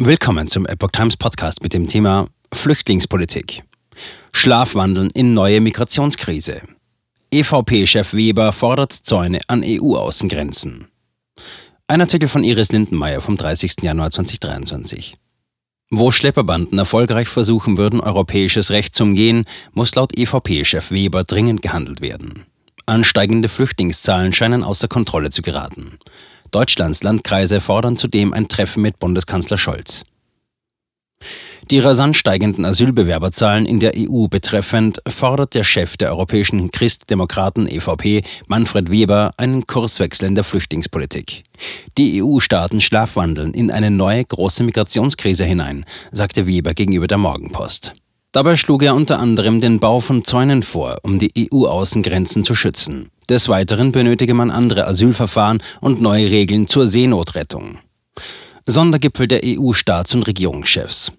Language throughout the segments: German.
Willkommen zum Epoch Times Podcast mit dem Thema Flüchtlingspolitik. Schlafwandeln in neue Migrationskrise. EVP-Chef Weber fordert Zäune an EU-Außengrenzen. Ein Artikel von Iris Lindenmeier vom 30. Januar 2023. Wo Schlepperbanden erfolgreich versuchen würden, europäisches Recht zu umgehen, muss laut EVP-Chef Weber dringend gehandelt werden. Ansteigende Flüchtlingszahlen scheinen außer Kontrolle zu geraten. Deutschlands Landkreise fordern zudem ein Treffen mit Bundeskanzler Scholz. Die rasant steigenden Asylbewerberzahlen in der EU betreffend fordert der Chef der europäischen Christdemokraten EVP, Manfred Weber, einen Kurswechsel in der Flüchtlingspolitik. Die EU-Staaten schlafwandeln in eine neue große Migrationskrise hinein, sagte Weber gegenüber der Morgenpost. Dabei schlug er unter anderem den Bau von Zäunen vor, um die EU-Außengrenzen zu schützen. Des Weiteren benötige man andere Asylverfahren und neue Regeln zur Seenotrettung. Sondergipfel der EU-Staats- und Regierungschefs.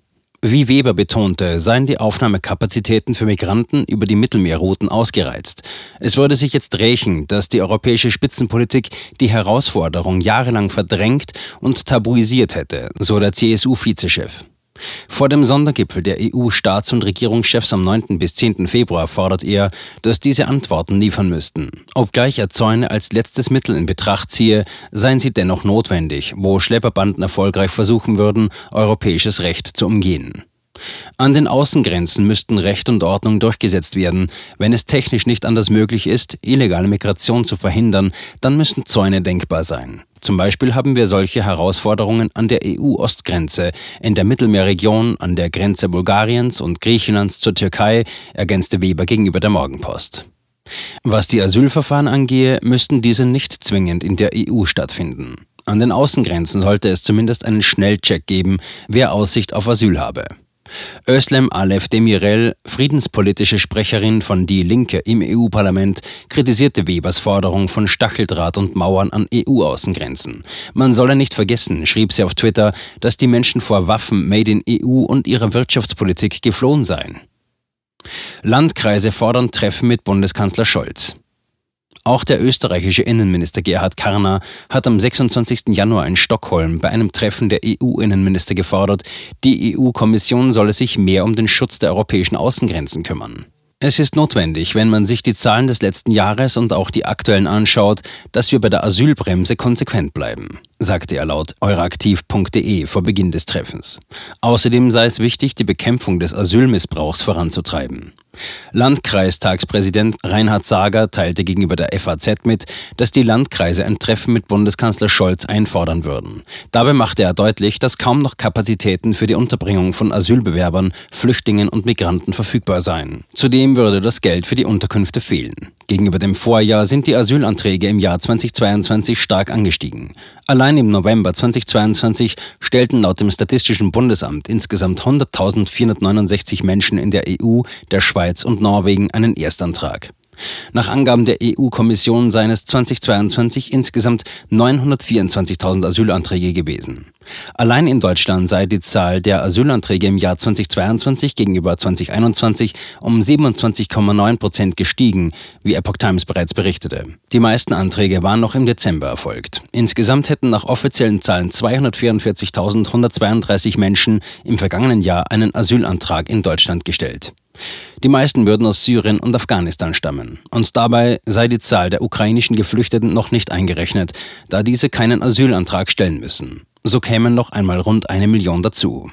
Wie Weber betonte, seien die Aufnahmekapazitäten für Migranten über die Mittelmeerrouten ausgereizt. Es würde sich jetzt rächen, dass die europäische Spitzenpolitik die Herausforderung jahrelang verdrängt und tabuisiert hätte, so der CSU-Vizechef. Vor dem Sondergipfel der EU-Staats- und Regierungschefs am 9. bis 10. Februar fordert er, dass diese Antworten liefern müssten. Obgleich er Zäune als letztes Mittel in Betracht ziehe, seien sie dennoch notwendig, wo Schlepperbanden erfolgreich versuchen würden, europäisches Recht zu umgehen. An den Außengrenzen müssten Recht und Ordnung durchgesetzt werden. Wenn es technisch nicht anders möglich ist, illegale Migration zu verhindern, dann müssen Zäune denkbar sein. Zum Beispiel haben wir solche Herausforderungen an der EU-Ostgrenze, in der Mittelmeerregion, an der Grenze Bulgariens und Griechenlands zur Türkei, ergänzte Weber gegenüber der Morgenpost. Was die Asylverfahren angehe, müssten diese nicht zwingend in der EU stattfinden. An den Außengrenzen sollte es zumindest einen Schnellcheck geben, wer Aussicht auf Asyl habe. Özlem Alef Demirel, friedenspolitische Sprecherin von Die Linke im EU-Parlament, kritisierte Webers Forderung von Stacheldraht und Mauern an EU-Außengrenzen. Man solle nicht vergessen, schrieb sie auf Twitter, dass die Menschen vor Waffen made in EU und ihrer Wirtschaftspolitik geflohen seien. Landkreise fordern Treffen mit Bundeskanzler Scholz. Auch der österreichische Innenminister Gerhard Karner hat am 26. Januar in Stockholm bei einem Treffen der EU-Innenminister gefordert, die EU-Kommission solle sich mehr um den Schutz der europäischen Außengrenzen kümmern. Es ist notwendig, wenn man sich die Zahlen des letzten Jahres und auch die aktuellen anschaut, dass wir bei der Asylbremse konsequent bleiben, sagte er laut euraktiv.de vor Beginn des Treffens. Außerdem sei es wichtig, die Bekämpfung des Asylmissbrauchs voranzutreiben. Landkreistagspräsident Reinhard Sager teilte gegenüber der FAZ mit, dass die Landkreise ein Treffen mit Bundeskanzler Scholz einfordern würden. Dabei machte er deutlich, dass kaum noch Kapazitäten für die Unterbringung von Asylbewerbern, Flüchtlingen und Migranten verfügbar seien. Zudem würde das Geld für die Unterkünfte fehlen. Gegenüber dem Vorjahr sind die Asylanträge im Jahr 2022 stark angestiegen. Allein im November 2022 stellten laut dem Statistischen Bundesamt insgesamt 100.469 Menschen in der EU, der Schweiz und Norwegen einen Erstantrag. Nach Angaben der EU-Kommission seien es 2022 insgesamt 924.000 Asylanträge gewesen. Allein in Deutschland sei die Zahl der Asylanträge im Jahr 2022 gegenüber 2021 um 27,9 Prozent gestiegen, wie Epoch Times bereits berichtete. Die meisten Anträge waren noch im Dezember erfolgt. Insgesamt hätten nach offiziellen Zahlen 244.132 Menschen im vergangenen Jahr einen Asylantrag in Deutschland gestellt. Die meisten würden aus Syrien und Afghanistan stammen. Und dabei sei die Zahl der ukrainischen Geflüchteten noch nicht eingerechnet, da diese keinen Asylantrag stellen müssen. So kämen noch einmal rund eine Million dazu.